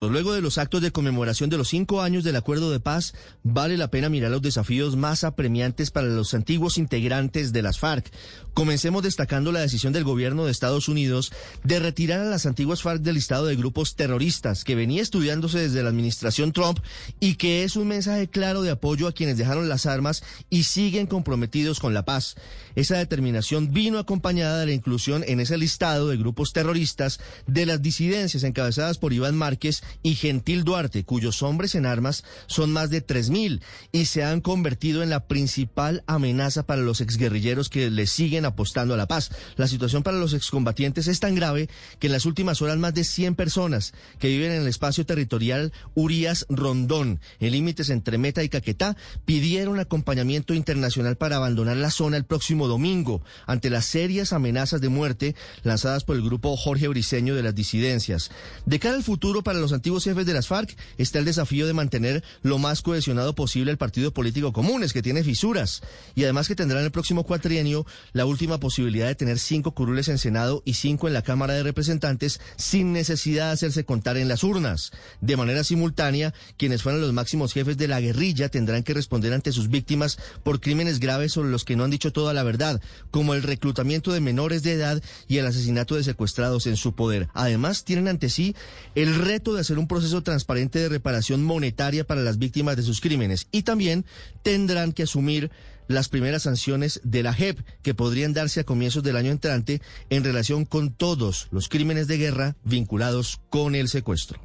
Luego de los actos de conmemoración de los cinco años del acuerdo de paz, vale la pena mirar los desafíos más apremiantes para los antiguos integrantes de las FARC. Comencemos destacando la decisión del gobierno de Estados Unidos de retirar a las antiguas FARC del listado de grupos terroristas que venía estudiándose desde la administración Trump y que es un mensaje claro de apoyo a quienes dejaron las armas y siguen comprometidos con la paz. Esa determinación vino acompañada de la inclusión en ese listado de grupos terroristas de las disidencias encabezadas por Iván Márquez y Gentil Duarte, cuyos hombres en armas son más de 3.000 y se han convertido en la principal amenaza para los exguerrilleros que le siguen apostando a la paz. La situación para los excombatientes es tan grave que en las últimas horas más de 100 personas que viven en el espacio territorial Urias Rondón, en límites entre Meta y Caquetá, pidieron acompañamiento internacional para abandonar la zona el próximo domingo ante las serias amenazas de muerte lanzadas por el grupo Jorge Briceño de las disidencias. De cara al futuro para los antiguos jefes de las FARC está el desafío de mantener lo más cohesionado posible el partido político Comunes, que tiene fisuras, y además que tendrá en el próximo cuatrienio la última posibilidad de tener cinco curules en Senado y cinco en la Cámara de Representantes sin necesidad de hacerse contar en las urnas. De manera simultánea, quienes fueron los máximos jefes de la guerrilla tendrán que responder ante sus víctimas por crímenes graves sobre los que no han dicho toda la verdad, como el reclutamiento de menores de edad y el asesinato de secuestrados en su poder. Además, tienen ante sí el reto de hacer un proceso transparente de reparación monetaria para las víctimas de sus crímenes y también tendrán que asumir las primeras sanciones de la JEP que podrían darse a comienzos del año entrante en relación con todos los crímenes de guerra vinculados con el secuestro.